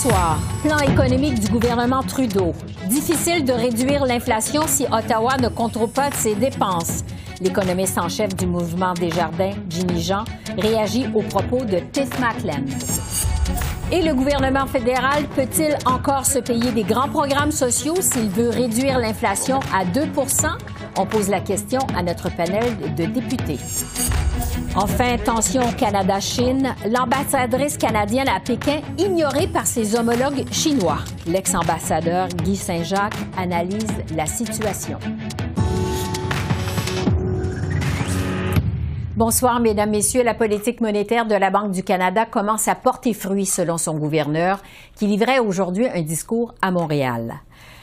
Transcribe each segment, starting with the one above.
Soir, plan économique du gouvernement Trudeau. Difficile de réduire l'inflation si Ottawa ne contrôle pas ses dépenses. L'économiste en chef du mouvement Desjardins, Jimmy Jean, réagit aux propos de Tiff Macklem. Et le gouvernement fédéral peut-il encore se payer des grands programmes sociaux s'il veut réduire l'inflation à 2 On pose la question à notre panel de députés. Enfin, tension Canada-Chine. L'ambassadrice canadienne à Pékin ignorée par ses homologues chinois. L'ex-ambassadeur Guy Saint-Jacques analyse la situation. Bonsoir, Mesdames, Messieurs. La politique monétaire de la Banque du Canada commence à porter fruit, selon son gouverneur, qui livrait aujourd'hui un discours à Montréal.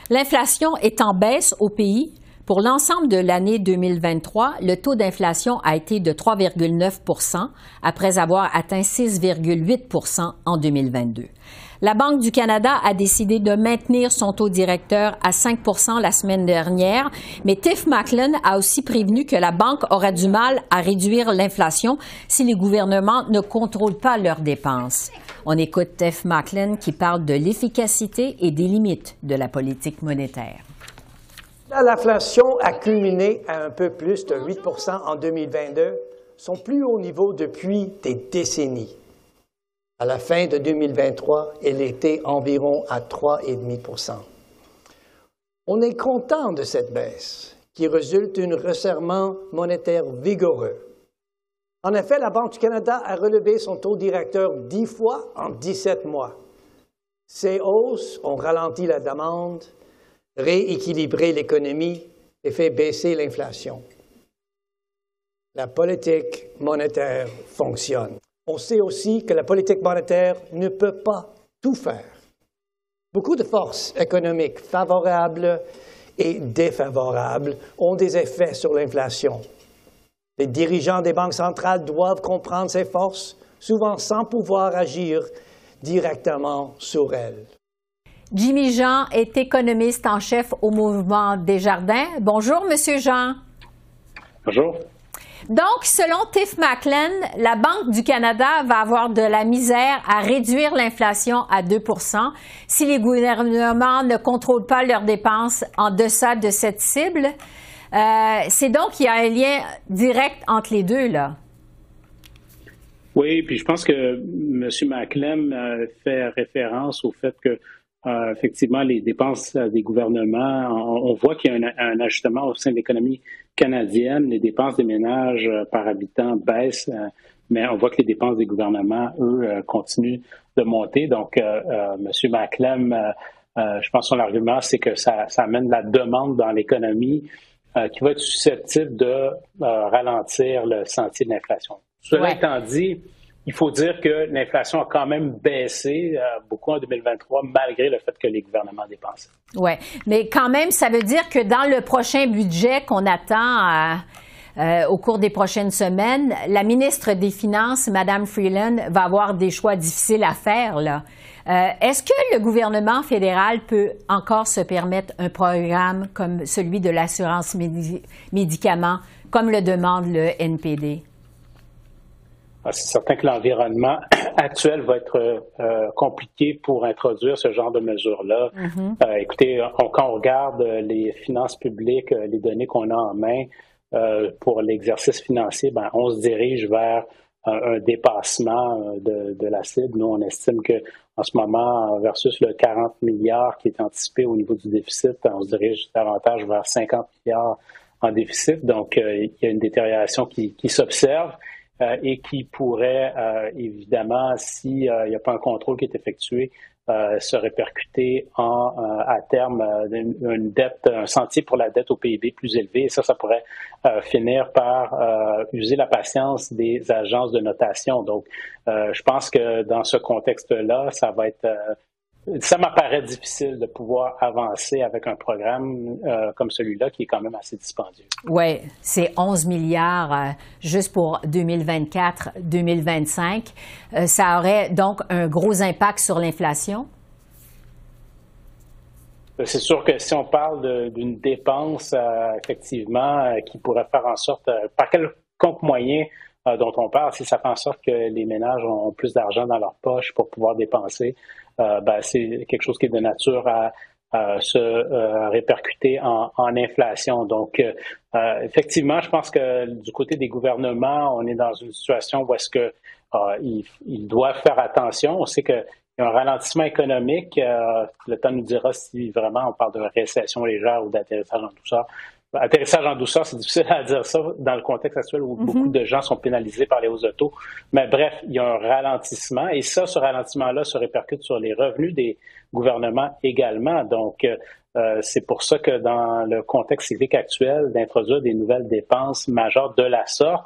L'inflation est en baisse au pays, pour l'ensemble de l'année 2023, le taux d'inflation a été de 3,9% après avoir atteint 6,8% en 2022. La Banque du Canada a décidé de maintenir son taux directeur à 5% la semaine dernière, mais Tiff Macklin a aussi prévenu que la banque aura du mal à réduire l'inflation si les gouvernements ne contrôlent pas leurs dépenses. On écoute Tiff Macklin qui parle de l'efficacité et des limites de la politique monétaire. L'inflation a culminé à un peu plus de 8% en 2022, son plus haut niveau depuis des décennies. À la fin de 2023, elle était environ à 3,5% On est content de cette baisse, qui résulte d'un resserrement monétaire vigoureux. En effet, la Banque du Canada a relevé son taux directeur dix fois en 17 mois. Ces hausses ont ralenti la demande rééquilibrer l'économie et fait baisser l'inflation. La politique monétaire fonctionne. On sait aussi que la politique monétaire ne peut pas tout faire. Beaucoup de forces économiques favorables et défavorables ont des effets sur l'inflation. Les dirigeants des banques centrales doivent comprendre ces forces, souvent sans pouvoir agir directement sur elles. Jimmy Jean est économiste en chef au mouvement Desjardins. Bonjour, Monsieur Jean. Bonjour. Donc, selon Tiff Macklin, la Banque du Canada va avoir de la misère à réduire l'inflation à 2% si les gouvernements ne contrôlent pas leurs dépenses en deçà de cette cible. Euh, c'est donc qu'il y a un lien direct entre les deux, là. Oui, puis je pense que M. Macklem euh, fait référence au fait que euh, effectivement, les dépenses euh, des gouvernements, on, voit qu'il y a un, ajustement au sein de l'économie canadienne. Les dépenses des ménages euh, par habitant baissent, mais on voit que les dépenses des gouvernements, eux, continuent de monter. Donc, M. Maclem, je pense que son argument, c'est que ça, amène la demande dans l'économie qui va être susceptible de ralentir le sentier de l'inflation. Cela étant dit, il faut dire que l'inflation a quand même baissé euh, beaucoup en 2023, malgré le fait que les gouvernements dépensent. Oui, mais quand même, ça veut dire que dans le prochain budget qu'on attend euh, euh, au cours des prochaines semaines, la ministre des Finances, Mme Freeland, va avoir des choix difficiles à faire. Là. Est-ce que le gouvernement fédéral peut encore se permettre un programme comme celui de l'assurance médicaments, comme le demande le NPD? Ah, c'est certain que l'environnement actuel va être euh, compliqué pour introduire ce genre de mesures-là. Mm-hmm. Euh, écoutez, quand on regarde les finances publiques, euh, les données qu'on a en main pour l'exercice financier, ben, on se dirige vers un, dépassement de, la cible. Nous, on estime que en ce moment, versus le 40 milliards qui est anticipé au niveau du déficit, on se dirige davantage vers 50 milliards en déficit. Donc, il y a une détérioration qui s'observe. Euh, et qui pourrait euh, évidemment, s'il euh, n'y a pas un contrôle qui est effectué, se répercuter en, à terme une, dette, un sentier pour la dette au PIB plus élevé. Et ça, ça pourrait finir par user la patience des agences de notation. Donc, je pense que dans ce contexte-là, ça va être ça m'apparaît difficile de pouvoir avancer avec un programme euh, comme celui-là qui est quand même assez dispendieux. Oui, c'est 11 milliards euh, juste pour 2024-2025. Euh, ça aurait donc un gros impact sur l'inflation? C'est sûr que si on parle d'une dépense, effectivement, qui pourrait faire en sorte, par quelconque moyen dont on parle, si ça fait en sorte que les ménages ont plus d'argent dans leur poche pour pouvoir dépenser, euh, ben, c'est quelque chose qui est de nature à, se euh, répercuter en, inflation. Donc, euh, effectivement, je pense que du côté des gouvernements, on est dans une situation où est-ce que ils, doivent faire attention. On sait qu'il y a un ralentissement économique. le temps nous dira si vraiment on parle de récession légère ou d'atterrissage en douceur. Atterrissage en douceur, c'est difficile à dire ça dans le contexte actuel où beaucoup mhm. de gens sont pénalisés par les hausses de taux. Mais bref, il y a un ralentissement et ça, ce ralentissement-là se répercute sur les revenus des gouvernements également. Donc, euh, c'est pour ça que dans le contexte civique actuel, d'introduire des nouvelles dépenses majeures de la sorte,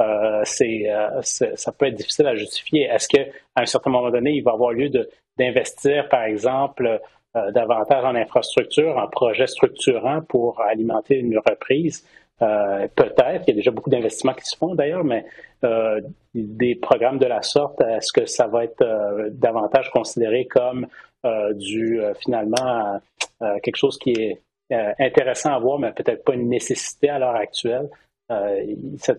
euh, c'est, euh, ça peut être difficile à justifier. Est-ce qu'à un certain moment donné, il va avoir lieu d'investir, par exemple, euh, davantage en infrastructure, en projets structurants pour alimenter une reprise. Euh, peut-être, il y a déjà beaucoup d'investissements qui se font d'ailleurs, mais euh, des programmes de la sorte, est-ce que ça va être davantage considéré comme du finalement quelque chose qui est intéressant à voir, mais peut-être pas une nécessité à l'heure actuelle? Euh,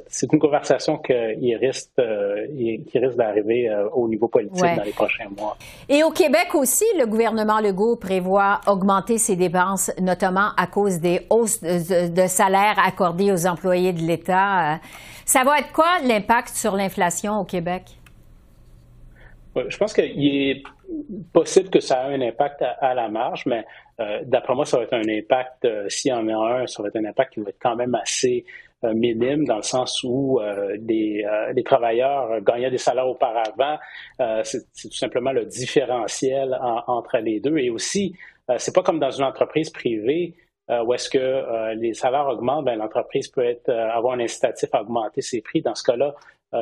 c'est une conversation qui risque, euh, qui risque d'arriver euh, au niveau politique dans les prochains mois. Et au Québec aussi, le gouvernement Legault prévoit augmenter ses dépenses, notamment à cause des hausses de, salaires accordées aux employés de l'État. Ça va être quoi l'impact sur l'inflation au Québec? Je pense qu'il est possible que ça ait un impact à, la marge, mais d'après moi, ça va être un impact, s'il y en a un, ça va être un impact qui va être quand même assez euh, minime dans le sens où euh, les, euh, les, travailleurs gagnaient des salaires auparavant. c'est tout simplement le différentiel entre les deux. Et aussi, c'est pas comme dans une entreprise privée où est-ce que les salaires augmentent, ben, l'entreprise peut être, avoir un incitatif à augmenter ses prix. Dans ce cas-là,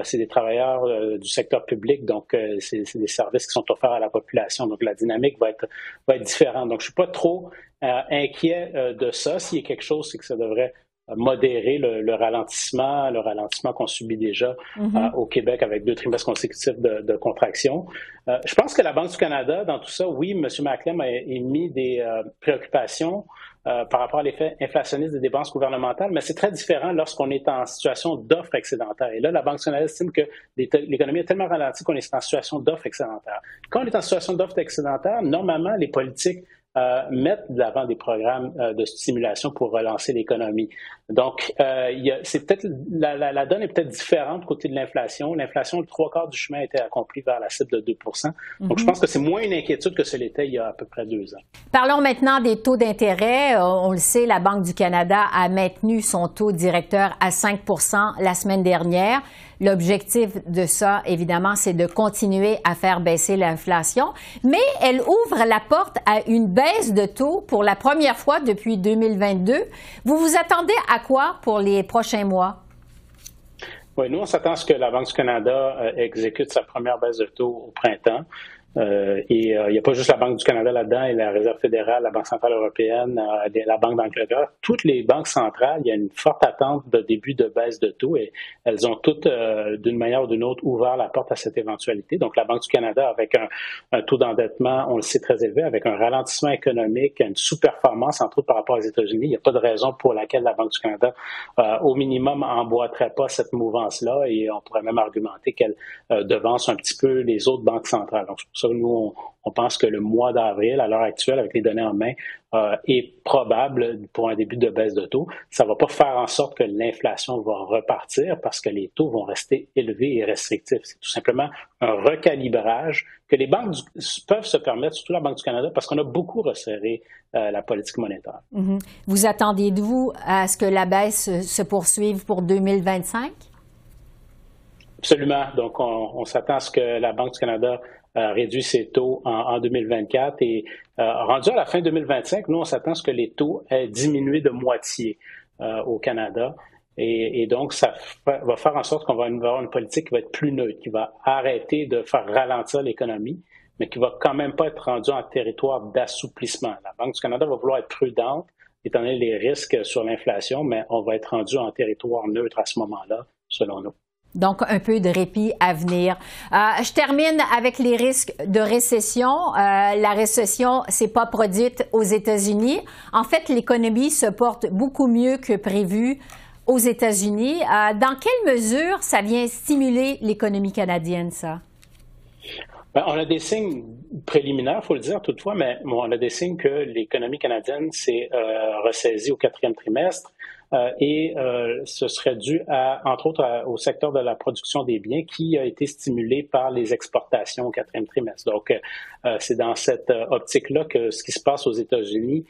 c'est des travailleurs du secteur public, donc c'est des services qui sont offerts à la population. Donc la dynamique va être, va être différente. Donc je suis pas trop inquiet de ça. S'il y a quelque chose, c'est que ça devrait modérer le, ralentissement, le ralentissement qu'on subit déjà mm-hmm. euh, au Québec avec deux trimestres consécutifs de, contraction. Euh, je pense que la Banque du Canada, dans tout ça, oui, M. Maclem a émis des euh, préoccupations par rapport à l'effet inflationniste des dépenses gouvernementales, mais c'est très différent lorsqu'on est en situation d'offre excédentaire. Et là, la Banque du Canada estime que l'économie est tellement ralentie qu'on est en situation d'offre excédentaire. Quand on est en situation d'offre excédentaire, normalement, les politiques mettre de l'avant des programmes euh, de stimulation pour relancer l'économie. Donc, euh, c'est peut-être la, la, donne est peut-être différente côté de l'inflation. L'inflation, le trois quarts du chemin a été accompli vers la cible de 2 Donc, je mhm. pense que c'est moins une inquiétude que ce l'était il y a à peu près deux ans. Parlons maintenant des taux d'intérêt. On le sait, la Banque du Canada a maintenu son taux directeur à 5% la semaine dernière. L'objectif de ça, évidemment, c'est de continuer à faire baisser l'inflation, mais elle ouvre la porte à une baisse de taux pour la première fois depuis 2022. Vous vous attendez à quoi pour les prochains mois? Oui, nous, on s'attend à ce que la Banque du Canada euh, exécute sa première baisse de taux au printemps. Euh, et euh, il n'y a pas juste la Banque du Canada là-dedans, et la Réserve fédérale, la Banque centrale européenne, euh, la Banque d'Angleterre. Toutes les banques centrales, il y a une forte attente de début de baisse de taux et elles ont toutes, d'une manière ou d'une autre, ouvert la porte à cette éventualité. Donc la Banque du Canada, avec un, taux d'endettement, on le sait, très élevé, avec un ralentissement économique, une sous-performance, entre autres par rapport aux États-Unis, il n'y a pas de raison pour laquelle la Banque du Canada, au minimum, emboîterait pas cette mouvance-là et on pourrait même argumenter qu'elle devance un petit peu les autres banques centrales. Nous, on, pense que le mois d'avril, à l'heure actuelle, avec les données en main, euh, est probable pour un début de baisse de taux. Ça ne va pas faire en sorte que l'inflation va repartir parce que les taux vont rester élevés et restrictifs. C'est tout simplement un recalibrage que les banques peuvent se permettre, surtout la Banque du Canada, parce qu'on a beaucoup resserré euh, la politique monétaire. Mm-hmm. Vous attendez-vous à ce que la baisse se poursuive pour 2025? Absolument. Donc, on, on s'attend à ce que la Banque du Canada réduit ses taux en, 2024 et euh, rendu à la fin 2025, nous, on s'attend à ce que les taux aient diminué de moitié euh, au Canada. Et, donc, ça va faire en sorte qu'on va avoir une politique qui va être plus neutre, qui va arrêter de faire ralentir l'économie mais qui va quand même pas être rendu en territoire d'assouplissement. La Banque du Canada va vouloir être prudente, étant donné les risques sur l'inflation, mais on va être rendu en territoire neutre à ce moment-là, selon nous. Donc, un peu de répit à venir. Euh, je termine avec les risques de récession. Euh, la récession s'est pas produite aux États-Unis. En fait, l'économie se porte beaucoup mieux que prévu aux États-Unis. Euh, dans quelle mesure ça vient stimuler l'économie canadienne, ça? Ben, on a des signes préliminaires, faut le dire toutefois, mais on a des signes que l'économie canadienne s'est ressaisie au quatrième trimestre. Euh, et euh, ce serait dû, à, entre autres, au secteur de la production des biens qui a été stimulé par les exportations au quatrième trimestre. Donc, euh, c'est dans cette optique-là que ce qui se passe aux États-Unis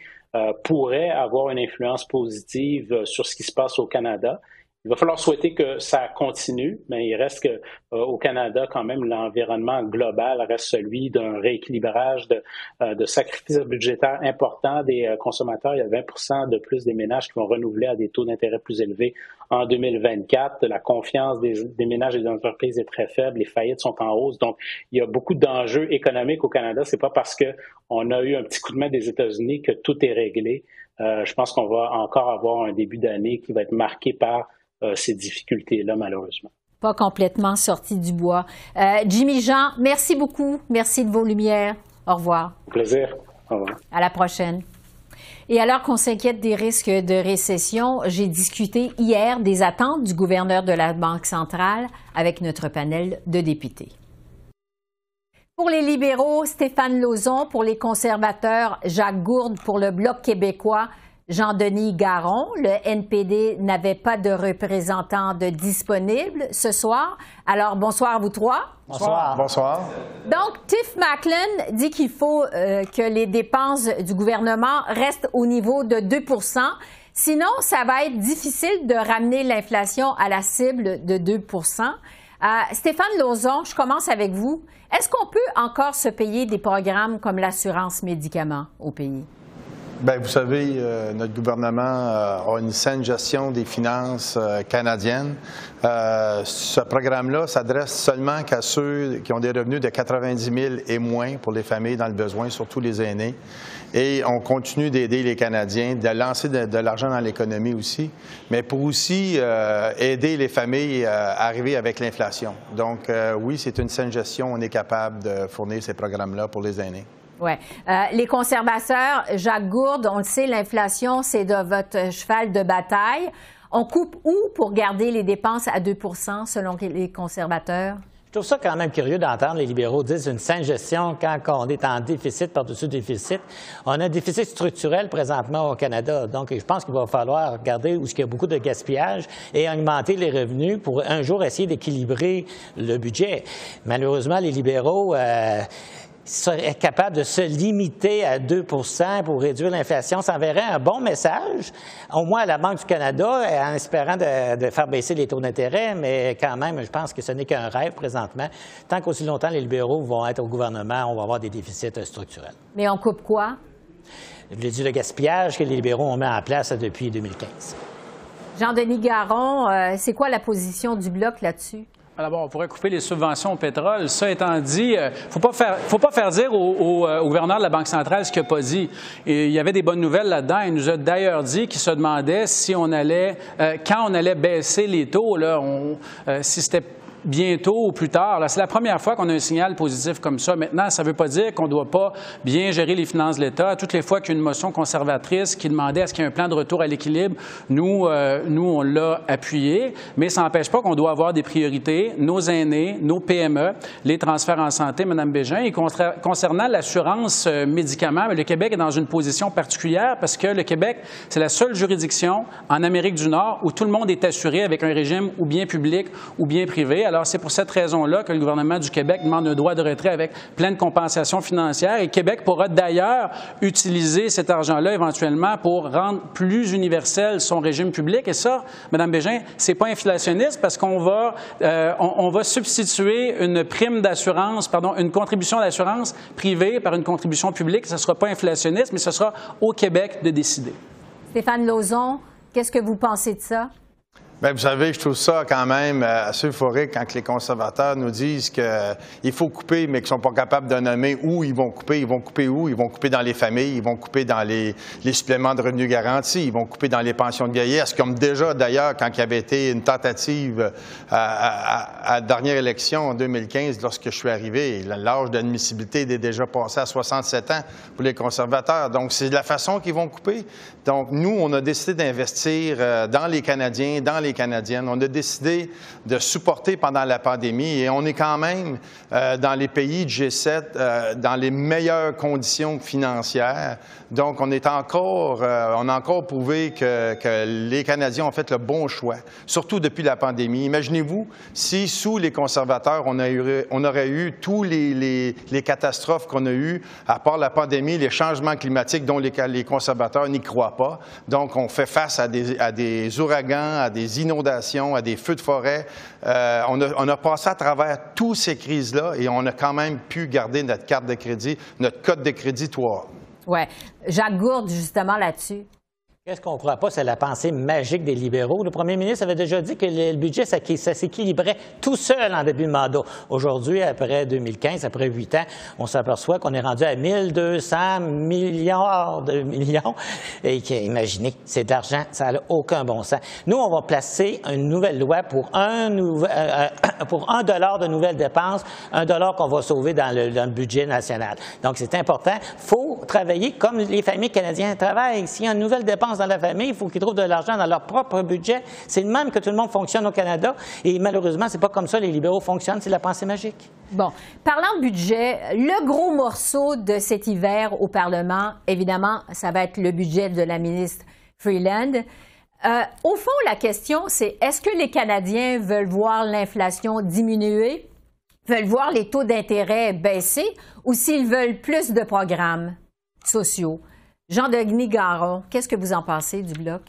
pourrait avoir une influence positive sur ce qui se passe au Canada. Il va falloir souhaiter que ça continue, mais il reste que euh, au Canada, quand même, l'environnement global reste celui d'un rééquilibrage de, euh, sacrifices budgétaires importants des euh, consommateurs. Il y a 20% de plus des ménages qui vont renouveler à des taux d'intérêt plus élevés en 2024. La confiance des, des, ménages et des entreprises est très faible. Les faillites sont en hausse. Donc, il y a beaucoup d'enjeux économiques au Canada. C'est pas parce que on a eu un petit coup de main des États-Unis que tout est réglé. je pense qu'on va encore avoir un début d'année qui va être marqué par euh, ces difficultés-là, malheureusement. Pas complètement sorti du bois. Euh, Jimmy Jean, merci beaucoup. Merci de vos lumières. Au revoir. plaisir. Au revoir. À la prochaine. Et alors qu'on s'inquiète des risques de récession, j'ai discuté hier des attentes du gouverneur de la Banque centrale avec notre panel de députés. Pour les libéraux, Stéphane Lauzon. Pour les conservateurs, Jacques Gourde. Pour le Bloc québécois, Jean-Denis Garon, le NPD n'avait pas de représentant de disponible ce soir. Alors, bonsoir à vous trois. Bonsoir. Bonsoir. Donc, Tiff Macklin dit qu'il faut euh, que les dépenses du gouvernement restent au niveau de 2% Sinon, ça va être difficile de ramener l'inflation à la cible de 2% euh, Stéphane Lauzon, je commence avec vous. Est-ce qu'on peut encore se payer des programmes comme l'assurance médicaments au pays? Bien, vous savez, euh, notre gouvernement euh, a une saine gestion des finances euh, canadiennes. ce programme-là s'adresse seulement qu'à ceux qui ont des revenus de 90 000 et moins pour les familles dans le besoin, surtout les aînés. Et on continue d'aider les Canadiens, de lancer de, l'argent dans l'économie aussi, mais pour aussi aider les familles à arriver avec l'inflation. Donc, oui, c'est une saine gestion. On est capable de fournir ces programmes-là pour les aînés. Oui. Euh, les conservateurs, Jacques Gourde, on le sait, l'inflation, c'est de votre cheval de bataille. On coupe où pour garder les dépenses à 2 selon les conservateurs? Je trouve ça quand même curieux d'entendre les libéraux dire une saine gestion quand on est en déficit par-dessus déficit. On a un déficit structurel présentement au Canada. Donc, je pense qu'il va falloir regarder où il y a beaucoup de gaspillage et augmenter les revenus pour un jour essayer d'équilibrer le budget. Malheureusement, les libéraux, euh, serait capable de se limiter à 2 pour réduire l'inflation, ça enverrait un bon message, au moins à la Banque du Canada, en espérant de, faire baisser les taux d'intérêt, mais quand même, je pense que ce n'est qu'un rêve présentement. Tant qu'aussi longtemps les libéraux vont être au gouvernement, on va avoir des déficits structurels. Mais on coupe quoi? Je l'ai dit, le gaspillage que les libéraux ont mis en place depuis 2015. Jean-Denis Garon, euh, c'est quoi la position du Bloc là-dessus? D'abord, on pourrait couper les subventions au pétrole. Ça étant dit, il euh, ne faut pas faire, faut pas faire dire au, euh, gouverneur de la Banque centrale ce qu'il n'a pas dit. Il y avait des bonnes nouvelles là-dedans. Il nous a d'ailleurs dit qu'il se demandait si on allait, euh, quand on allait baisser les taux, si c'était bientôt ou plus tard. C'est la première fois qu'on a un signal positif comme ça. Maintenant, ça ne veut pas dire qu'on ne doit pas bien gérer les finances de l'État. Toutes les fois qu'il y a une motion conservatrice qui demandait à ce qu'il y ait un plan de retour à l'équilibre, nous, euh, nous, on l'a appuyé. Mais ça n'empêche pas qu'on doit avoir des priorités, nos aînés, nos PME, les transferts en santé, Mme Bégin. Et concernant l'assurance euh, médicaments, le Québec est dans une position particulière parce que le Québec, c'est la seule juridiction en Amérique du Nord où tout le monde est assuré avec un régime ou bien public ou bien privé. Alors, c'est pour cette raison-là que le gouvernement du Québec demande un droit de retrait avec pleine compensation financière. Et Québec pourra d'ailleurs utiliser cet argent-là éventuellement pour rendre plus universel son régime public. Et ça, Mme Bégin, c'est pas inflationniste parce qu'on va, euh, on, va substituer une prime d'assurance, pardon, une contribution d'assurance privée par une contribution publique. Ce ne sera pas inflationniste, mais ce sera au Québec de décider. Stéphane Lauzon, qu'est-ce que vous pensez de ça? Bien, vous savez, je trouve ça quand même euh, assez euphorique quand les conservateurs nous disent qu'il faut couper, mais qu'ils ne sont pas capables de nommer où ils vont couper. Ils vont couper où? Ils vont couper dans les familles, ils vont couper dans les, suppléments de revenus garantis, ils vont couper dans les pensions de vieillesse, comme déjà d'ailleurs quand il y avait été une tentative euh, à, la dernière élection en 2015, lorsque je suis arrivé, l'âge d'admissibilité est déjà passé à 67 ans pour les conservateurs. Donc, c'est de la façon qu'ils vont couper. Donc, nous, on a décidé d'investir euh, dans les Canadiens, dans les Canadiennes. On a décidé de supporter pendant la pandémie et on est quand même euh, dans les pays de G7 euh, dans les meilleures conditions financières. Donc, on est encore, on a encore prouvé que, les Canadiens ont fait le bon choix, surtout depuis la pandémie. Imaginez-vous si, sous les conservateurs, on, aurait eu tous les, catastrophes qu'on a eues, à part la pandémie, les changements climatiques dont les, les conservateurs n'y croient pas. Donc, on fait face à des, ouragans, à des à des feux de forêt. Euh, on, a, passé à travers toutes ces crises-là et on a quand même pu garder notre carte de crédit, notre code de crédit, toi. Oui. Jacques Gourde, justement, là-dessus. Qu'est-ce qu'on ne croit pas, c'est la pensée magique des libéraux. Le premier ministre avait déjà dit que le budget, ça, s'équilibrait tout seul en début de mandat. Aujourd'hui, après 2015, après huit ans, on s'aperçoit qu'on est rendu à 1200 milliards de millions. Et imaginez, c'est de l'argent, ça n'a aucun bon sens. Nous, on va placer une nouvelle loi pour un, euh, dollar de nouvelles dépenses, un dollar qu'on va sauver dans le, dans le budget national. Donc, c'est important. Il faut travailler comme les familles canadiennes travaillent. S'il y a une nouvelle dépense dans la famille, il faut qu'ils trouvent de l'argent dans leur propre budget. C'est le même que tout le monde fonctionne au Canada. Et malheureusement, c'est pas comme ça les libéraux fonctionnent, c'est la pensée magique. Bon, parlant de budget, le gros morceau de cet hiver au Parlement, évidemment, ça va être le budget de la ministre Freeland. Euh, au fond, la question, c'est est-ce que les Canadiens veulent voir l'inflation diminuer, veulent voir les taux d'intérêt baisser, ou s'ils veulent plus de programmes sociaux? Jean-Denis Garon, qu'est-ce que vous en pensez du bloc?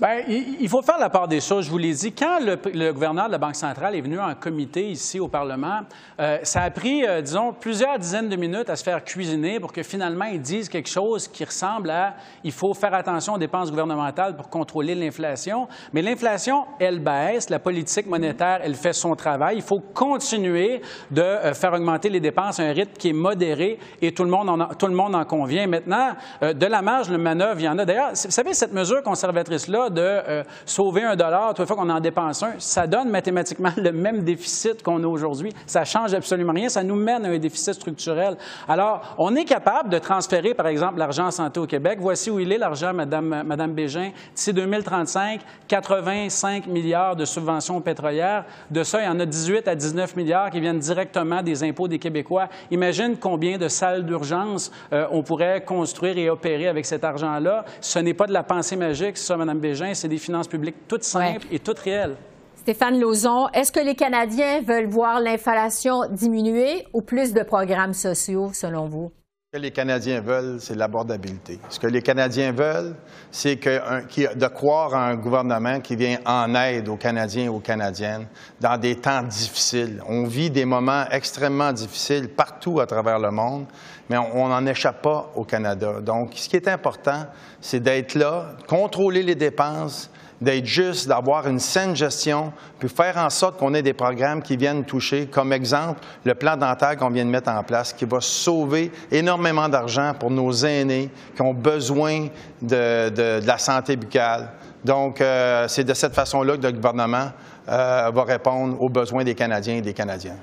Bien, il faut faire la part des choses. Je vous l'ai dit, quand le, gouverneur de la Banque centrale est venu en comité ici au Parlement, euh, ça a pris, euh, disons, plusieurs dizaines de minutes à se faire cuisiner pour que finalement ils disent quelque chose qui ressemble à il faut faire attention aux dépenses gouvernementales pour contrôler l'inflation. Mais l'inflation, elle baisse, la politique monétaire, elle fait son travail. Il faut continuer de euh, faire augmenter les dépenses à un rythme qui est modéré et tout le monde en, tout le monde en convient. Maintenant, de la marge de manœuvre, il y en a. D'ailleurs, vous savez, cette mesure conservatrice-là, de euh, sauver un dollar toute fois qu'on en dépense un, ça donne mathématiquement le même déficit qu'on a aujourd'hui. Ça change absolument rien. Ça nous mène à un déficit structurel. Alors, on est capable de transférer, par exemple, l'argent en santé au Québec. Voici où il est, l'argent, Madame, Madame Bégin. D'ici 2035, 85 milliards de subventions pétrolières. De ça, il y en a 18 à 19 milliards qui viennent directement des impôts des Québécois. Imagine combien de salles d'urgence euh, on pourrait construire et opérer avec cet argent-là. Ce n'est pas de la pensée magique, ça, Madame Bégin c'est des finances publiques toutes simples et toutes réelles. Stéphane Lauzon, est-ce que les Canadiens veulent voir l'inflation diminuer ou plus de programmes sociaux, selon vous? Ce que les Canadiens veulent, c'est l'abordabilité. Ce que les Canadiens veulent, c'est de croire à un gouvernement qui vient en aide aux Canadiens et aux Canadiennes dans des temps difficiles. On vit des moments extrêmement difficiles partout à travers le monde, mais on n'en échappe pas au Canada. Donc, ce qui est important, c'est d'être là, contrôler les dépenses, d'être juste, d'avoir une saine gestion, puis faire en sorte qu'on ait des programmes qui viennent toucher, comme exemple, le plan dentaire qu'on vient de mettre en place, qui va sauver énormément d'argent pour nos aînés qui ont besoin de, la santé buccale. Donc, euh, c'est de cette façon-là que le gouvernement euh, va répondre aux besoins des Canadiens et des Canadiennes.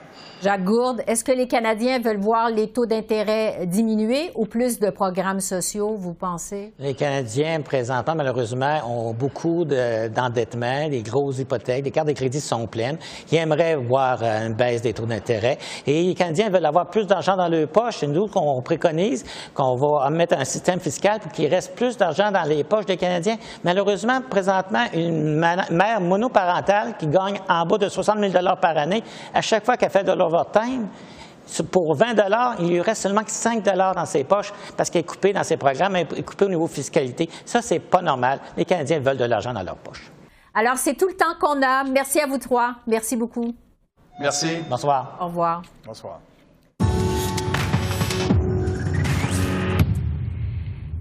Jacques Gourde, est-ce que les Canadiens veulent voir les taux d'intérêt diminuer ou plus de programmes sociaux, vous pensez? Les Canadiens, présentement, malheureusement, ont beaucoup d'endettement, des grosses hypothèques, les cartes de crédit sont pleines. Ils aimeraient voir une baisse des taux d'intérêt. Et les Canadiens veulent avoir plus d'argent dans leur poche. C'est nous qu'on préconise qu'on va mettre un système fiscal pour qu'il reste plus d'argent dans les poches des Canadiens. Malheureusement, présentement, une mère monoparentale qui gagne en bas de 60 000 par année, à chaque fois qu'elle fait de pour 20 il lui reste seulement 5 dans ses poches parce qu'elle est coupée dans ses programmes, elle est coupée au niveau fiscalité. Ça, c'est pas normal. Les Canadiens veulent de l'argent dans leur poche. Alors, c'est tout le temps qu'on a. Merci à vous trois. Merci beaucoup. Merci. Bonsoir. Au revoir. Bonsoir.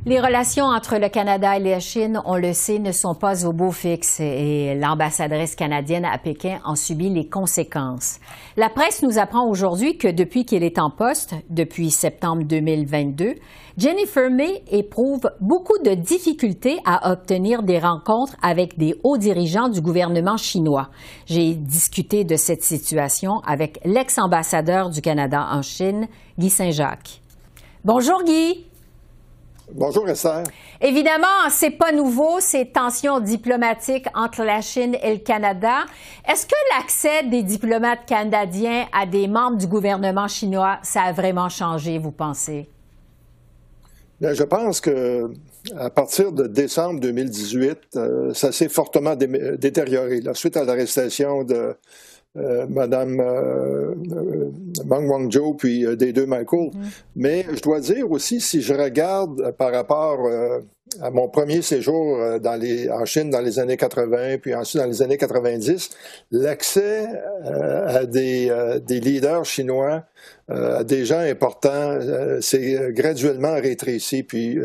Les relations entre le Canada et la Chine, on le sait, ne sont pas au beau fixe et l'ambassadrice canadienne à Pékin en subit les conséquences. La presse nous apprend aujourd'hui que depuis qu'elle est en poste, depuis septembre 2022, Jennifer May éprouve beaucoup de difficultés à obtenir des rencontres avec des hauts dirigeants du gouvernement chinois. J'ai discuté de cette situation avec l'ex-ambassadeur du Canada en Chine, Guy Saint-Jacques. Bonjour Guy. Bonjour Esther. Évidemment, c'est pas nouveau ces tensions diplomatiques entre la Chine et le Canada. Est-ce que l'accès des diplomates canadiens à des membres du gouvernement chinois, ça a vraiment changé, vous pensez? Bien, je pense que à partir de décembre 2018, euh, ça s'est fortement détérioré. La suite à l'arrestation de euh, Madame euh, euh, Wang Wangzhou puis des deux Michael. Mm-hmm. Mais je dois dire aussi, si je regarde par rapport à mon premier séjour dans les, en Chine dans les années 80, puis ensuite dans les années 90, l'accès à des, des, leaders chinois, à des gens importants, c'est graduellement rétréci. Puis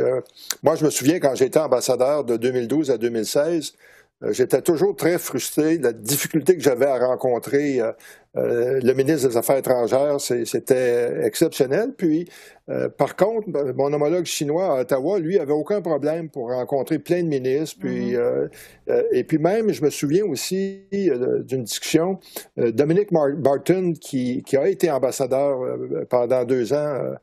moi, je me souviens quand j'étais ambassadeur de 2012 à 2016, euh, j'étais toujours très frustré de la difficulté que j'avais à rencontrer euh, euh, le ministre des Affaires étrangères. C'était exceptionnel. Puis, par contre, mon homologue chinois à Ottawa, lui, avait aucun problème pour rencontrer plein de ministres. Puis, mm-hmm. et puis même, je me souviens aussi d'une discussion, Dominique Barton, qui, qui, a été ambassadeur pendant deux ans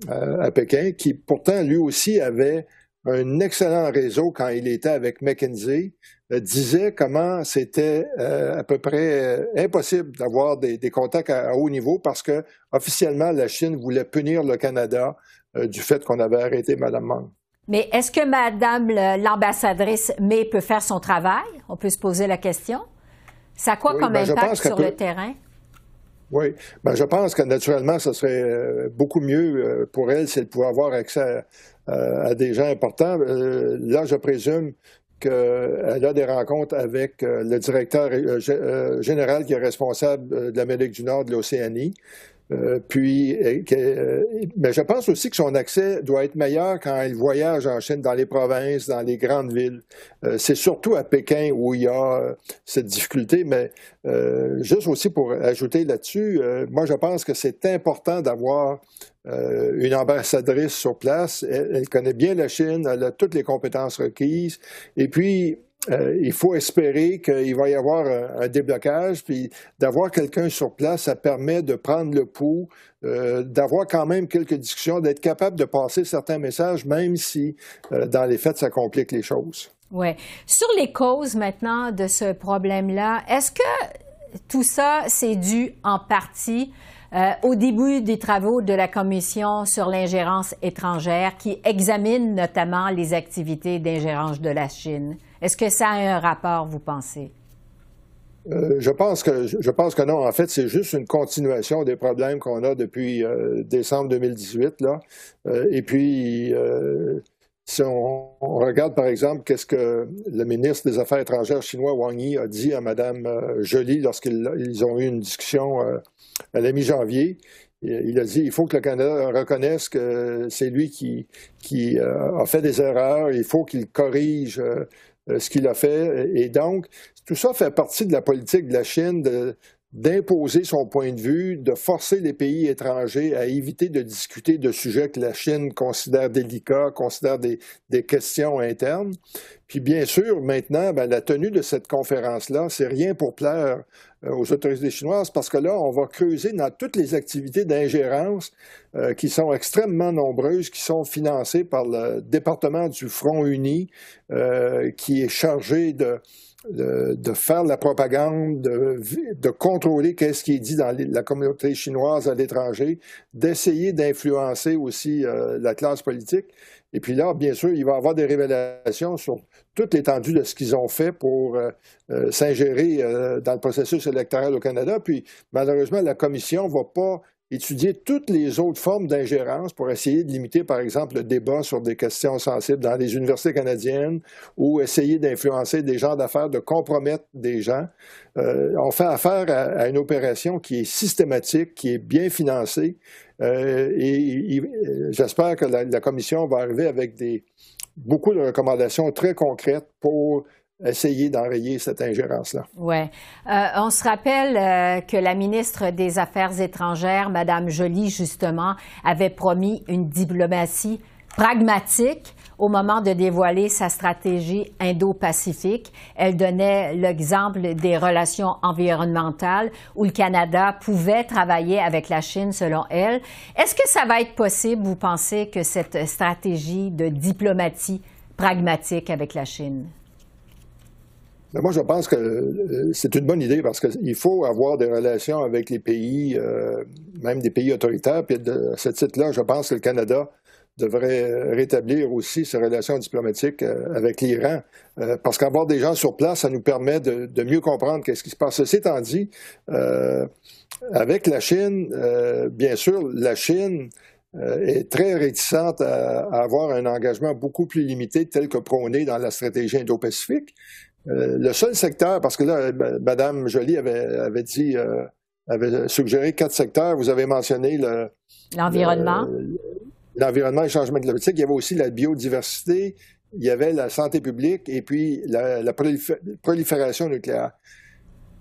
à Pékin, qui pourtant, lui aussi, avait un excellent réseau quand il était avec McKinsey. Euh, disait comment c'était euh, à peu près euh, impossible d'avoir des, contacts à, haut niveau parce que officiellement la Chine voulait punir le Canada du fait qu'on avait arrêté Mme Mang. Mais est-ce que Mme l'ambassadrice May peut faire son travail? On peut se poser la question. Ça a quoi comme ben, impact sur le terrain? Oui, ben, je pense que naturellement, ce serait beaucoup mieux pour elle si elle pouvait avoir accès à des gens importants. là, je présume qu'elle a des rencontres avec euh, le directeur euh, euh, général qui est responsable de l'Amérique du Nord, de l'Océanie. Puis, mais je pense aussi que son accès doit être meilleur quand elle voyage en Chine, dans les provinces, dans les grandes villes. c'est surtout à Pékin où il y a cette difficulté, mais juste aussi pour ajouter là-dessus, moi je pense que c'est important d'avoir euh, une ambassadrice sur place. Elle, connaît bien la Chine, elle a toutes les compétences requises. Et puis, euh, il faut espérer qu'il va y avoir un, déblocage, puis d'avoir quelqu'un sur place, ça permet de prendre le pouls, euh, d'avoir quand même quelques discussions, d'être capable de passer certains messages, même si dans les faits, ça complique les choses. Oui. Sur les causes maintenant de ce problème-là, est-ce que tout ça, c'est dû en partie euh, au début des travaux de la Commission sur l'ingérence étrangère qui examine notamment les activités d'ingérence de la Chine? Est-ce que ça a un rapport, vous pensez? Euh, je pense que je pense que non. En fait, c'est juste une continuation des problèmes qu'on a depuis euh, décembre 2018 là. et puis, si on, regarde par exemple qu'est-ce que le ministre des Affaires étrangères chinois Wang Yi a dit à Mme Joly lorsqu'ils ont eu une discussion à la mi-janvier. Il a dit il faut que le Canada reconnaisse que c'est lui qui, euh, a fait des erreurs, il faut qu'il corrige euh, ce qu'il a fait. Et donc, tout ça fait partie de la politique de la Chine de, d'imposer son point de vue, de forcer les pays étrangers à éviter de discuter de sujets que la Chine considère délicats, considère des, questions internes. Puis bien sûr, maintenant, ben, la tenue de cette conférence-là, c'est rien pour plaire euh, aux autorités chinoises parce que là, on va creuser dans toutes les activités d'ingérence euh, qui sont extrêmement nombreuses, qui sont financées par le département du Front uni, euh, qui est chargé de de, faire la propagande, de, contrôler qu'est-ce qui est dit dans la communauté chinoise à l'étranger, d'essayer d'influencer aussi euh, la classe politique. Et puis là, bien sûr, il va y avoir des révélations sur toute l'étendue de ce qu'ils ont fait pour euh, euh, s'ingérer dans le processus électoral au Canada. Puis malheureusement, la commission ne va pas étudier toutes les autres formes d'ingérence pour essayer de limiter, par exemple, le débat sur des questions sensibles dans les universités canadiennes ou essayer d'influencer des gens d'affaires, de compromettre des gens. Euh, on fait affaire à, une opération qui est systématique, qui est bien financée, euh, et, j'espère que la, la, Commission va arriver avec des, beaucoup de recommandations très concrètes pour essayer d'enrayer cette ingérence-là. Oui. Euh, on se rappelle euh, que la ministre des Affaires étrangères, Mme Joly, justement, avait promis une diplomatie pragmatique au moment de dévoiler sa stratégie indo-pacifique. Elle donnait l'exemple des relations environnementales où le Canada pouvait travailler avec la Chine, selon elle. Est-ce que ça va être possible, vous pensez, que cette stratégie de diplomatie pragmatique avec la Chine? Moi, je pense que euh, c'est une bonne idée parce qu'il faut avoir des relations avec les pays, euh, même des pays autoritaires. Puis de ce titre-là, je pense que le Canada devrait rétablir aussi ses relations diplomatiques euh, avec l'Iran, parce qu'avoir des gens sur place, ça nous permet de, mieux comprendre qu'est-ce qui se passe. Ceci étant dit, avec la Chine, bien sûr, la Chine est très réticente à, avoir un engagement beaucoup plus limité tel que prôné dans la stratégie Indo-Pacifique. Euh, le seul secteur, parce que là, Mme Joly avait, dit, euh, avait suggéré quatre secteurs. Vous avez mentionné le, l'environnement. l'environnement et le changement climatique. Il y avait aussi la biodiversité, il y avait la santé publique et puis la, prolifération nucléaire.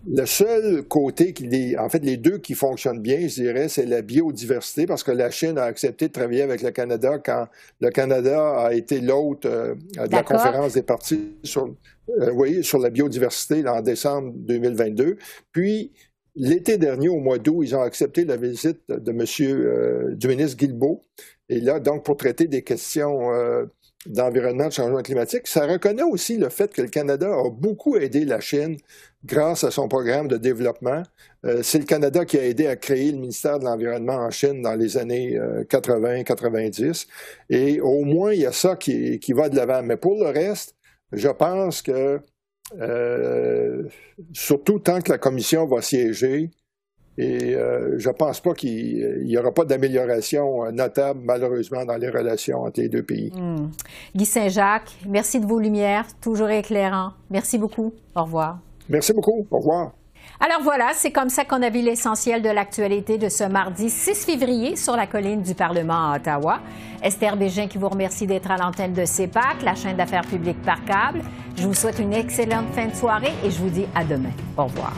Le seul côté, qui, en fait, les deux qui fonctionnent bien, je dirais, c'est la biodiversité, parce que la Chine a accepté de travailler avec le Canada quand le Canada a été l'hôte euh, de la conférence des partis sur, euh, sur la biodiversité en décembre 2022. Puis, l'été dernier, au mois d'août, ils ont accepté la visite de monsieur, euh, du ministre Guilbeault. Et là, donc, pour traiter des questions d'environnement, de changement climatique, ça reconnaît aussi le fait que le Canada a beaucoup aidé la Chine grâce à son programme de développement. c'est le Canada qui a aidé à créer le ministère de l'Environnement en Chine dans les années 80-90. Et au moins, il y a ça qui, qui va de l'avant. Mais pour le reste, je pense que, euh, surtout tant que la commission va siéger, et euh, je ne pense pas qu'il n'y aura pas d'amélioration notable, malheureusement, dans les relations entre les deux pays. Hmm. Guy Saint-Jacques, merci de vos lumières, toujours éclairant. Merci beaucoup. Au revoir. Merci beaucoup. Au revoir. Alors voilà, c'est comme ça qu'on a vu l'essentiel de l'actualité de ce mardi 6 février sur la colline du Parlement à Ottawa. Esther Bégin qui vous remercie d'être à l'antenne de CEPAC, la chaîne d'affaires publiques par câble. Je vous souhaite une excellente fin de soirée et je vous dis à demain. Au revoir.